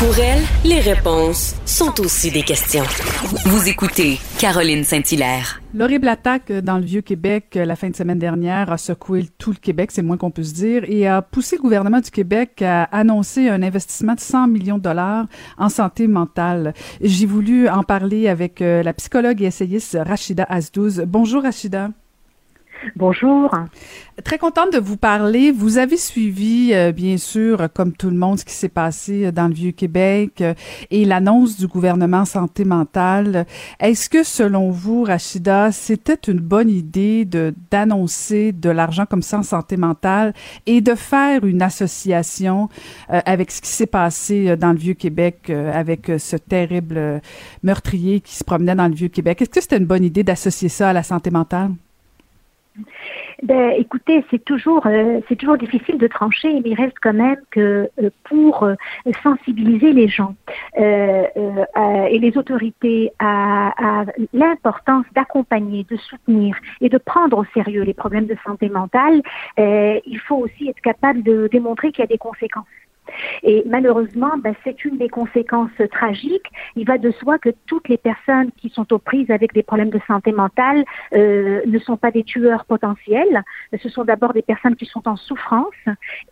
Pour elle, les réponses sont aussi des questions. Vous écoutez Caroline Saint-Hilaire. L'horrible attaque dans le Vieux-Québec la fin de semaine dernière a secoué tout le Québec, c'est le moins qu'on peut se dire, et a poussé le gouvernement du Québec à annoncer un investissement de 100 millions de dollars en santé mentale. J'ai voulu en parler avec euh, la psychologue et essayiste Rachida Azdouz. Bonjour Rachida. Bonjour. Très contente de vous parler. Vous avez suivi, euh, bien sûr, comme tout le monde, ce qui s'est passé dans le Vieux-Québec euh, et l'annonce du gouvernement santé mentale. Est-ce que, selon vous, Rachida, c'était une bonne idée d'annoncer de l'argent comme ça en santé mentale et de faire une association euh, avec ce qui s'est passé dans le Vieux-Québec avec ce terrible meurtrier qui se promenait dans le Vieux-Québec? Est-ce que c'était une bonne idée d'associer ça à la santé mentale? Ben, écoutez, c'est toujours, euh, c'est toujours difficile de trancher, mais il reste quand même que euh, pour euh, sensibiliser les gens et les autorités à l'importance d'accompagner, de soutenir et de prendre au sérieux les problèmes de santé mentale, il faut aussi être capable de démontrer qu'il y a des conséquences. Et malheureusement, ben, c'est une des conséquences tragiques. Il va de soi que toutes les personnes qui sont aux prises avec des problèmes de santé mentale euh, ne sont pas des tueurs potentiels. Ce sont d'abord des personnes qui sont en souffrance.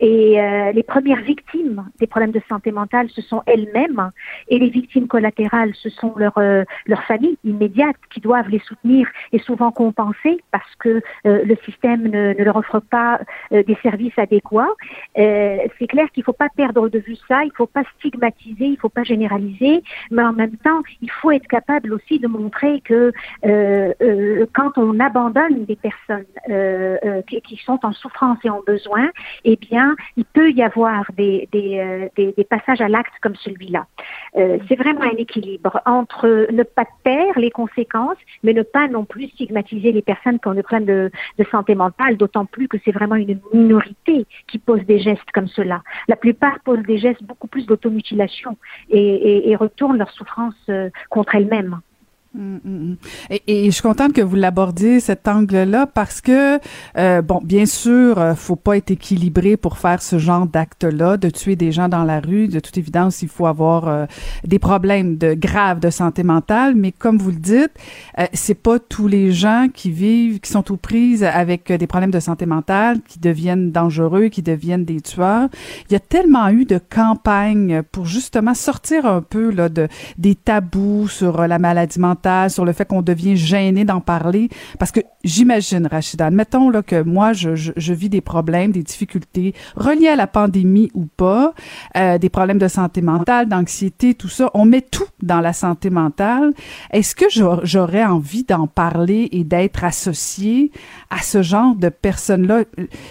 Et euh, les premières victimes des problèmes de santé mentale, ce sont elles-mêmes. Et les victimes collatérales, ce sont leurs euh, familles immédiates qui doivent les soutenir et souvent compenser parce que le système ne, ne, leur offre pas des services adéquats. c'est clair qu'il ne faut pas perdre de vue ça, il ne faut pas stigmatiser, il ne faut pas généraliser, mais en même temps, il faut être capable aussi de montrer que euh, euh, quand on abandonne des personnes euh, qui, qui, sont en souffrance et en besoin, eh bien, il peut y avoir des, des, des, passages à l'acte comme celui-là. C'est vraiment un équilibre entre ne pas taire les conséquences, mais ne pas non plus stigmatiser les personnes qui ont des problèmes de, de santé mentale, d'autant plus que c'est vraiment une minorité qui pose des gestes comme cela. La plupart posent des gestes beaucoup plus d'automutilation et, et, et retournent leur souffrance euh, contre elles-mêmes. Mm, mm, mm. Et, je suis contente que vous l'abordiez cet angle-là parce que euh, bon, bien sûr, euh, faut pas être équilibré pour faire ce genre d'acte-là, de tuer des gens dans la rue. De toute évidence, il faut avoir euh, des problèmes de graves de santé mentale, mais comme vous le dites, c'est pas tous les gens qui vivent, qui sont aux prises avec des problèmes de santé mentale, qui deviennent dangereux, qui deviennent des tueurs. Il y a tellement eu de campagnes pour justement sortir un peu là de des tabous sur la maladie mentale sur le fait qu'on devient gêné d'en parler. Parce que j'imagine, Rachida, admettons là, que moi, je, je, vis des problèmes, des difficultés reliées à la pandémie ou pas, euh, des problèmes de santé mentale, d'anxiété, tout ça. On met tout dans la santé mentale. Est-ce que j'aurais envie d'en parler et d'être associée à ce genre de personnes-là?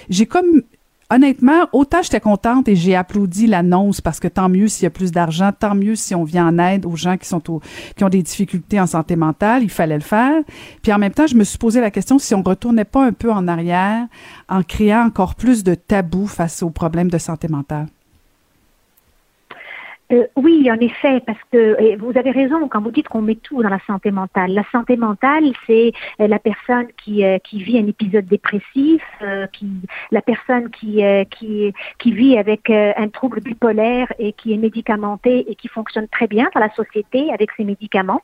J'ai comme honnêtement, autant j'étais contente et j'ai applaudi l'annonce parce que tant mieux s'il y a plus d'argent, tant mieux si on vient en aide aux gens qui sont qui ont des difficultés en santé mentale, il fallait le faire. Puis en même temps, je me suis posé la question si on retournait pas un peu en arrière en créant encore plus de tabous face aux problèmes de santé mentale. Euh, oui, en effet, parce que vous avez raison quand vous dites qu'on met tout dans la santé mentale. La santé mentale, c'est euh, la personne qui, euh, qui vit un épisode dépressif, euh, qui, la personne qui, qui, qui vit avec un trouble bipolaire et qui est médicamenté et qui fonctionne très bien dans la société avec ses médicaments.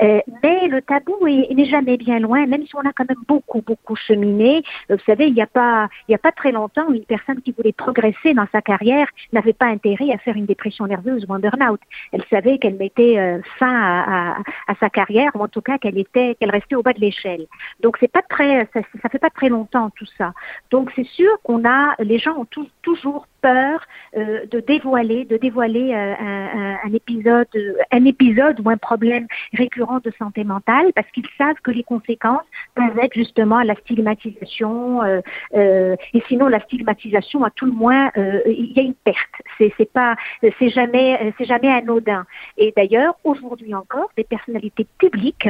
mais le tabou n'est jamais bien loin, même si on a quand même beaucoup, beaucoup cheminé. Vous savez, il n'y a pas, il y a pas très longtemps, une personne qui voulait progresser dans sa carrière n'avait pas intérêt à faire une dépression nerveuse ou en burn-out. Elle savait qu'elle mettait euh, fin à, sa carrière, ou en tout cas qu'elle était, qu'elle restait au bas de l'échelle. Donc c'est pas très, ça, ça fait pas très longtemps tout ça. Donc c'est sûr qu'on a, les gens ont toujours peur euh, de dévoiler, de dévoiler euh, un, épisode, un épisode ou un problème récurrent de santé mentale, parce qu'ils savent que les conséquences peuvent être justement la stigmatisation, et sinon la stigmatisation, à tout le moins, il y a une perte. C'est pas, c'est jamais, c'est jamais anodin. Et d'ailleurs, aujourd'hui encore, des personnalités publiques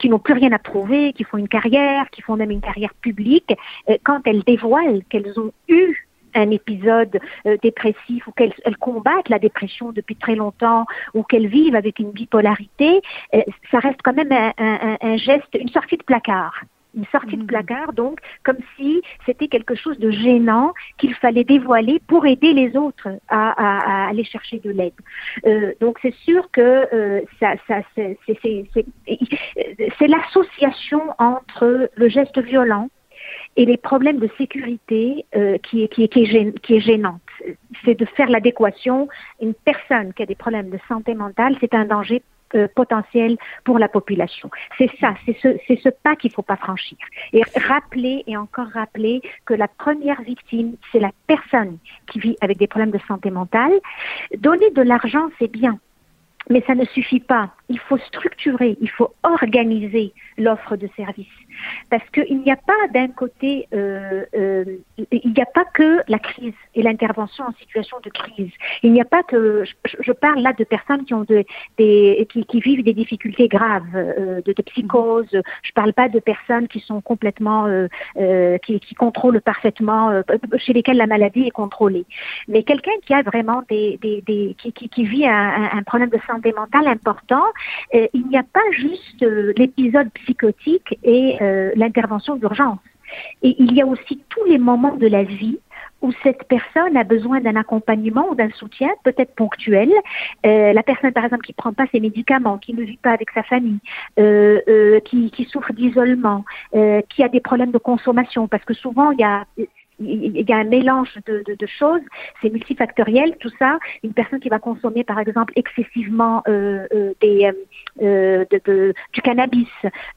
qui n'ont plus rien à prouver, qui font une carrière, qui font même une carrière publique, quand elles dévoilent qu'elles ont eu un épisode euh, dépressif ou qu'elles combattent la dépression depuis très longtemps ou qu'elles vivent avec une bipolarité, euh, ça reste quand même un, geste, une sortie de placard une sortie de mhm. placard, donc comme si c'était quelque chose de gênant qu'il fallait dévoiler pour aider les autres à, aller chercher de l'aide. Euh, donc c'est sûr que ça, ça c'est l'association entre le geste violent et les problèmes de sécurité euh, qui, qui, qui, est qui est gênante. C'est de faire l'adéquation. Une personne qui a des problèmes de santé mentale, c'est un danger euh, potentiel pour la population. C'est ça, c'est ce, ce pas qu'il faut pas franchir. Et rappeler et encore rappeler que la première victime, c'est la personne qui vit avec des problèmes de santé mentale. Donner de l'argent, c'est bien. Mais ça ne suffit pas. Il faut structurer, il faut organiser l'offre de services. Parce qu'il n'y a pas d'un côté, euh, euh, il n'y a pas que la crise et l'intervention en situation de crise. Il n'y a pas que, je, parle là de personnes qui ont de, des, qui, qui vivent des difficultés graves, euh, de, de, psychose. Je parle pas de personnes qui sont complètement, euh, euh, qui, qui, contrôlent parfaitement, euh, chez lesquelles la maladie est contrôlée. Mais quelqu'un qui a vraiment des, des, des qui, qui, vit un, un, problème de santé mentale important, il n'y a pas juste l'épisode psychotique et euh, l'intervention d'urgence. Et il y a aussi tous les moments de la vie où cette personne a besoin d'un accompagnement ou d'un soutien, peut-être ponctuel. Euh, la personne, par exemple, qui prend pas ses médicaments, qui ne vit pas avec sa famille, euh, qui, souffre d'isolement, qui a des problèmes de consommation, parce que souvent il y a il y a un mélange de, de, de choses, c'est multifactoriel, tout ça. Une personne qui va consommer, par exemple, excessivement euh, euh, des, euh, de, du cannabis,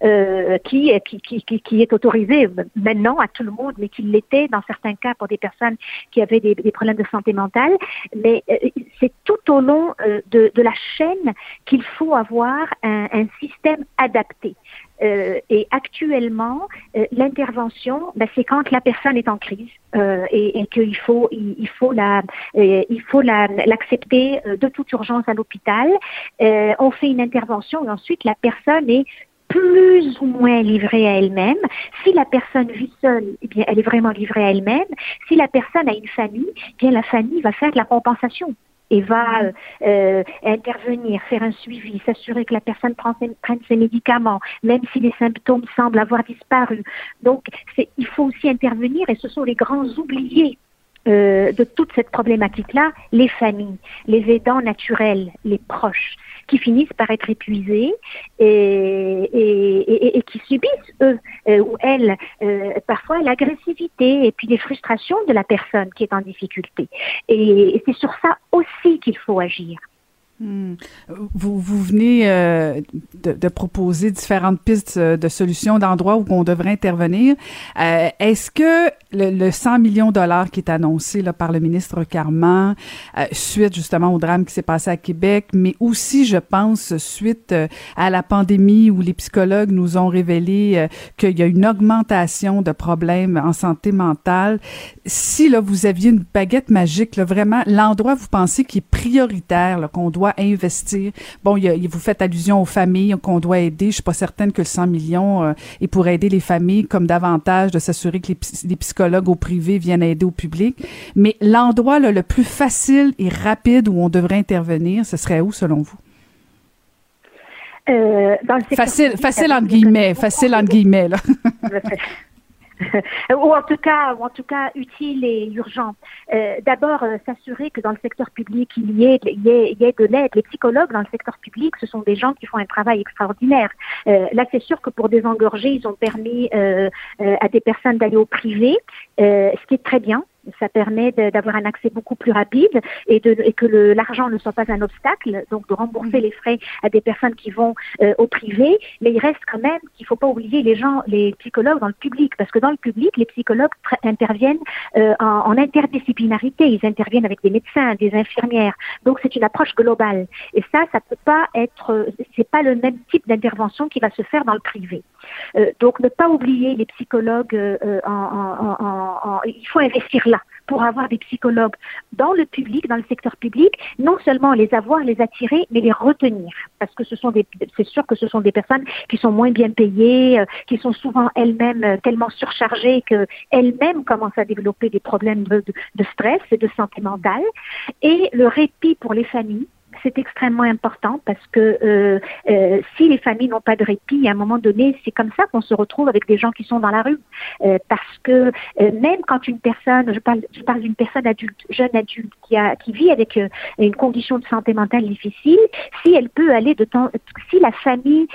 euh, qui, qui, qui, qui, est autorisé maintenant à tout le monde, mais qui l'était dans certains cas pour des personnes qui avaient des, des problèmes de santé mentale. Mais euh, c'est tout au long euh, de, de la chaîne qu'il faut avoir un, un système adapté. Euh, et actuellement, euh, l'intervention, ben, c'est quand la personne est en crise euh, et, qu'il faut, il, faut la, il faut l'accepter de toute urgence à l'hôpital. on fait une intervention et ensuite la personne est plus ou moins livrée à elle-même. Si la personne vit seule, eh bien, elle est vraiment livrée à elle-même. Si la personne a une famille, eh bien, la famille va faire de la compensation et va euh, intervenir, faire un suivi, s'assurer que la personne prend prenne ses médicaments, même si les symptômes semblent avoir disparu. Donc, il faut aussi intervenir et ce sont les grands oubliés euh, de toute cette problématique-là, les familles, les aidants naturels, les proches qui finissent par être épuisés et, qui subissent, eux euh, ou elles, euh, parfois l'agressivité et puis les frustrations de la personne qui est en difficulté. Et c'est sur ça aussi qu'il faut agir. Hmm. Vous, venez de, proposer différentes pistes de solutions d'endroits où on devrait intervenir. Est-ce que le, le, 100 millions de dollars qui est annoncé là, par le ministre Carman, euh, suite justement au drame qui s'est passé à Québec, mais aussi, je pense, suite euh, à la pandémie où les psychologues nous ont révélé qu'il y a une augmentation de problèmes en santé mentale, si là, vous aviez une baguette magique, là, vraiment, l'endroit, vous pensez qui est prioritaire, qu'on doit investir. Bon, il vous faites allusion aux familles qu'on doit aider. Je suis pas certaine que le 100 millions euh, est pour aider les familles comme davantage de s'assurer que les, psychologues au privé viennent aider au public. Mais l'endroit le plus facile et rapide où on devrait intervenir, ce serait où selon vous? Euh, facile, facile entre guillemets, facile entre guillemets là. ou en tout cas, ou en tout cas utile et urgent. Euh, D'abord, euh, s'assurer que dans le secteur public il y ait, de l'aide. Les psychologues dans le secteur public, ce sont des gens qui font un travail extraordinaire. Euh, là, c'est sûr que pour désengorger, ils ont permis euh, euh, à des personnes d'aller au privé, ce qui est très bien. Ça permet d'avoir un accès beaucoup plus rapide et, de, et que l'argent ne soit pas un obstacle, donc de rembourser mm. les frais à des personnes qui vont euh, au privé. Mais il reste quand même qu'il ne faut pas oublier les gens, les psychologues dans le public, parce que dans le public, les psychologues interviennent euh, en, en, interdisciplinarité. Ils interviennent avec des médecins, des infirmières. Donc c'est une approche globale. Et ça, ça peut pas être, c'est pas le même type d'intervention qui va se faire dans le privé. Euh, donc ne pas oublier les psychologues. en, il faut investir pour avoir des psychologues dans le public, dans le secteur public, non seulement les avoir, les attirer, mais les retenir. Parce que ce sont des, c'est sûr que ce sont des personnes qui sont moins bien payées, euh, qui sont souvent elles-mêmes euh, tellement surchargées qu'elles-mêmes commencent à développer des problèmes de, de stress et de santé mentale. Et le répit pour les familles, c'est extrêmement important parce que euh, euh, si les familles n'ont pas de répit, à un moment donné, c'est comme ça qu'on se retrouve avec des gens qui sont dans la rue. Euh, parce que même quand une personne, je parle, je parle d'une personne adulte, jeune adulte, qui, a, qui vit avec une condition de santé mentale difficile, si elle peut aller de temps, si la famille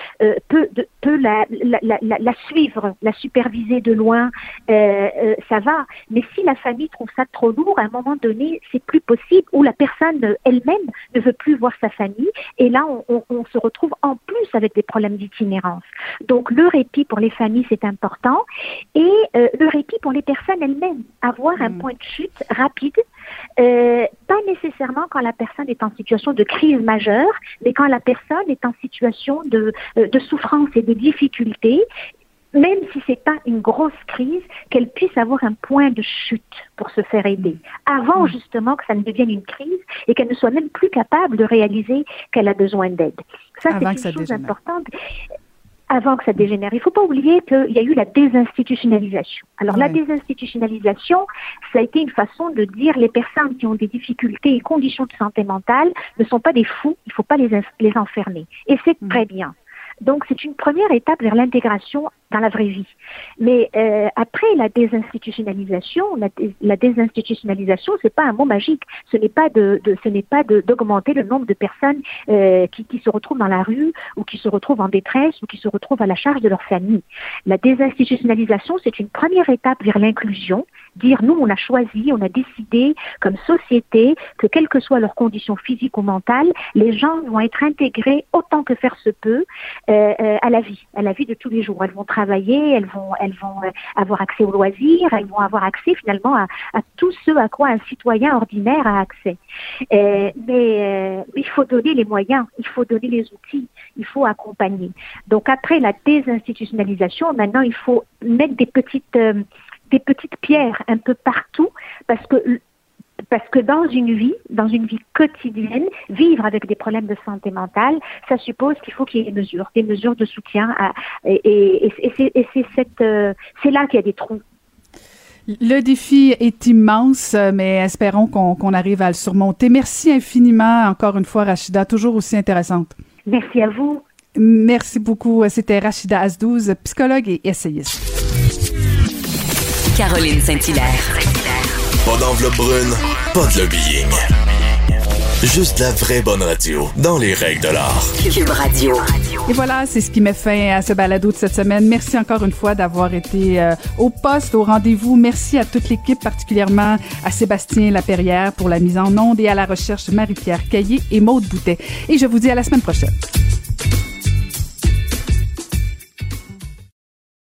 peut, peut la, la, la, la, suivre, la superviser de loin, ça va. Mais si la famille trouve ça trop lourd, à un moment donné, c'est plus possible, ou la personne elle-même ne veut plus voir sa famille. Et là, on, se retrouve en plus avec des problèmes d'itinérance. Donc, le répit pour les familles, c'est important. Et euh, le répit pour les personnes elles-mêmes. Avoir un mm. point de chute rapide, euh, pas nécessairement quand la personne est en situation de crise majeure, mais quand la personne est en situation de, euh, de souffrance et de difficulté même si c'est pas une grosse crise, qu'elle puisse avoir un point de chute pour se faire aider, avant hmm. justement que ça ne devienne une crise et qu'elle ne soit même plus capable de réaliser qu'elle a besoin d'aide. Ça, c'est une chose importante avant que ça dégénère. Il ne faut pas oublier qu'il y a eu la désinstitutionnalisation. Alors la désinstitutionnalisation, ça a été une façon de dire les personnes qui ont des difficultés et conditions de santé mentale ne sont pas des fous, il ne faut pas les, les enfermer. Et c'est hmm. très bien. Donc c'est une première étape vers l'intégration dans la vraie vie. Mais euh, après la désinstitutionnalisation, la, la désinstitutionnalisation, c'est pas un mot magique. Ce n'est pas de, de ce n'est pas d'augmenter le nombre de personnes euh, qui, qui se retrouvent dans la rue ou qui se retrouvent en détresse ou qui se retrouvent à la charge de leur famille. La désinstitutionnalisation, c'est une première étape vers l'inclusion. Dire nous, on a choisi, on a décidé comme société que quelles que soient leurs conditions physiques ou mentales, les gens vont être intégrés autant que faire se peut euh, euh à la vie, à la vie de tous les jours. Elles vont travailler, elles vont, elles vont euh, avoir accès aux loisirs, elles vont avoir accès finalement à, à tout ce à quoi un citoyen ordinaire a accès. Euh, mais euh, il faut donner les moyens, il faut donner les outils, il faut accompagner. Donc après la désinstitutionnalisation, maintenant il faut mettre des petites des petites pierres un peu partout parce que parce que dans une vie, dans une vie quotidienne, vivre avec des problèmes de santé mentale, ça suppose qu'il faut qu'il y ait des mesures, des mesures de soutien. et, euh, c'est là qu'il y a des trous. Le défi est immense, mais espérons qu'on arrive à le surmonter. Merci infiniment, encore une fois, Rachida, toujours aussi intéressante. Merci à vous. Merci beaucoup. C'était Rachida Asdouz, psychologue et essayiste. Caroline Saint-Hilaire. Pas d'enveloppe brune, pas de lobbying. Juste la vraie bonne radio, dans les règles de l'art. Cube Radio. Et voilà, c'est ce qui met fin à ce balado de cette semaine. Merci encore une fois d'avoir été euh, au poste, au rendez-vous. Merci à toute l'équipe, particulièrement à Sébastien Laperrière pour la mise en onde et à la recherche Marie-Pierre Caillé et Maude Boutet. Et je vous dis à la semaine prochaine.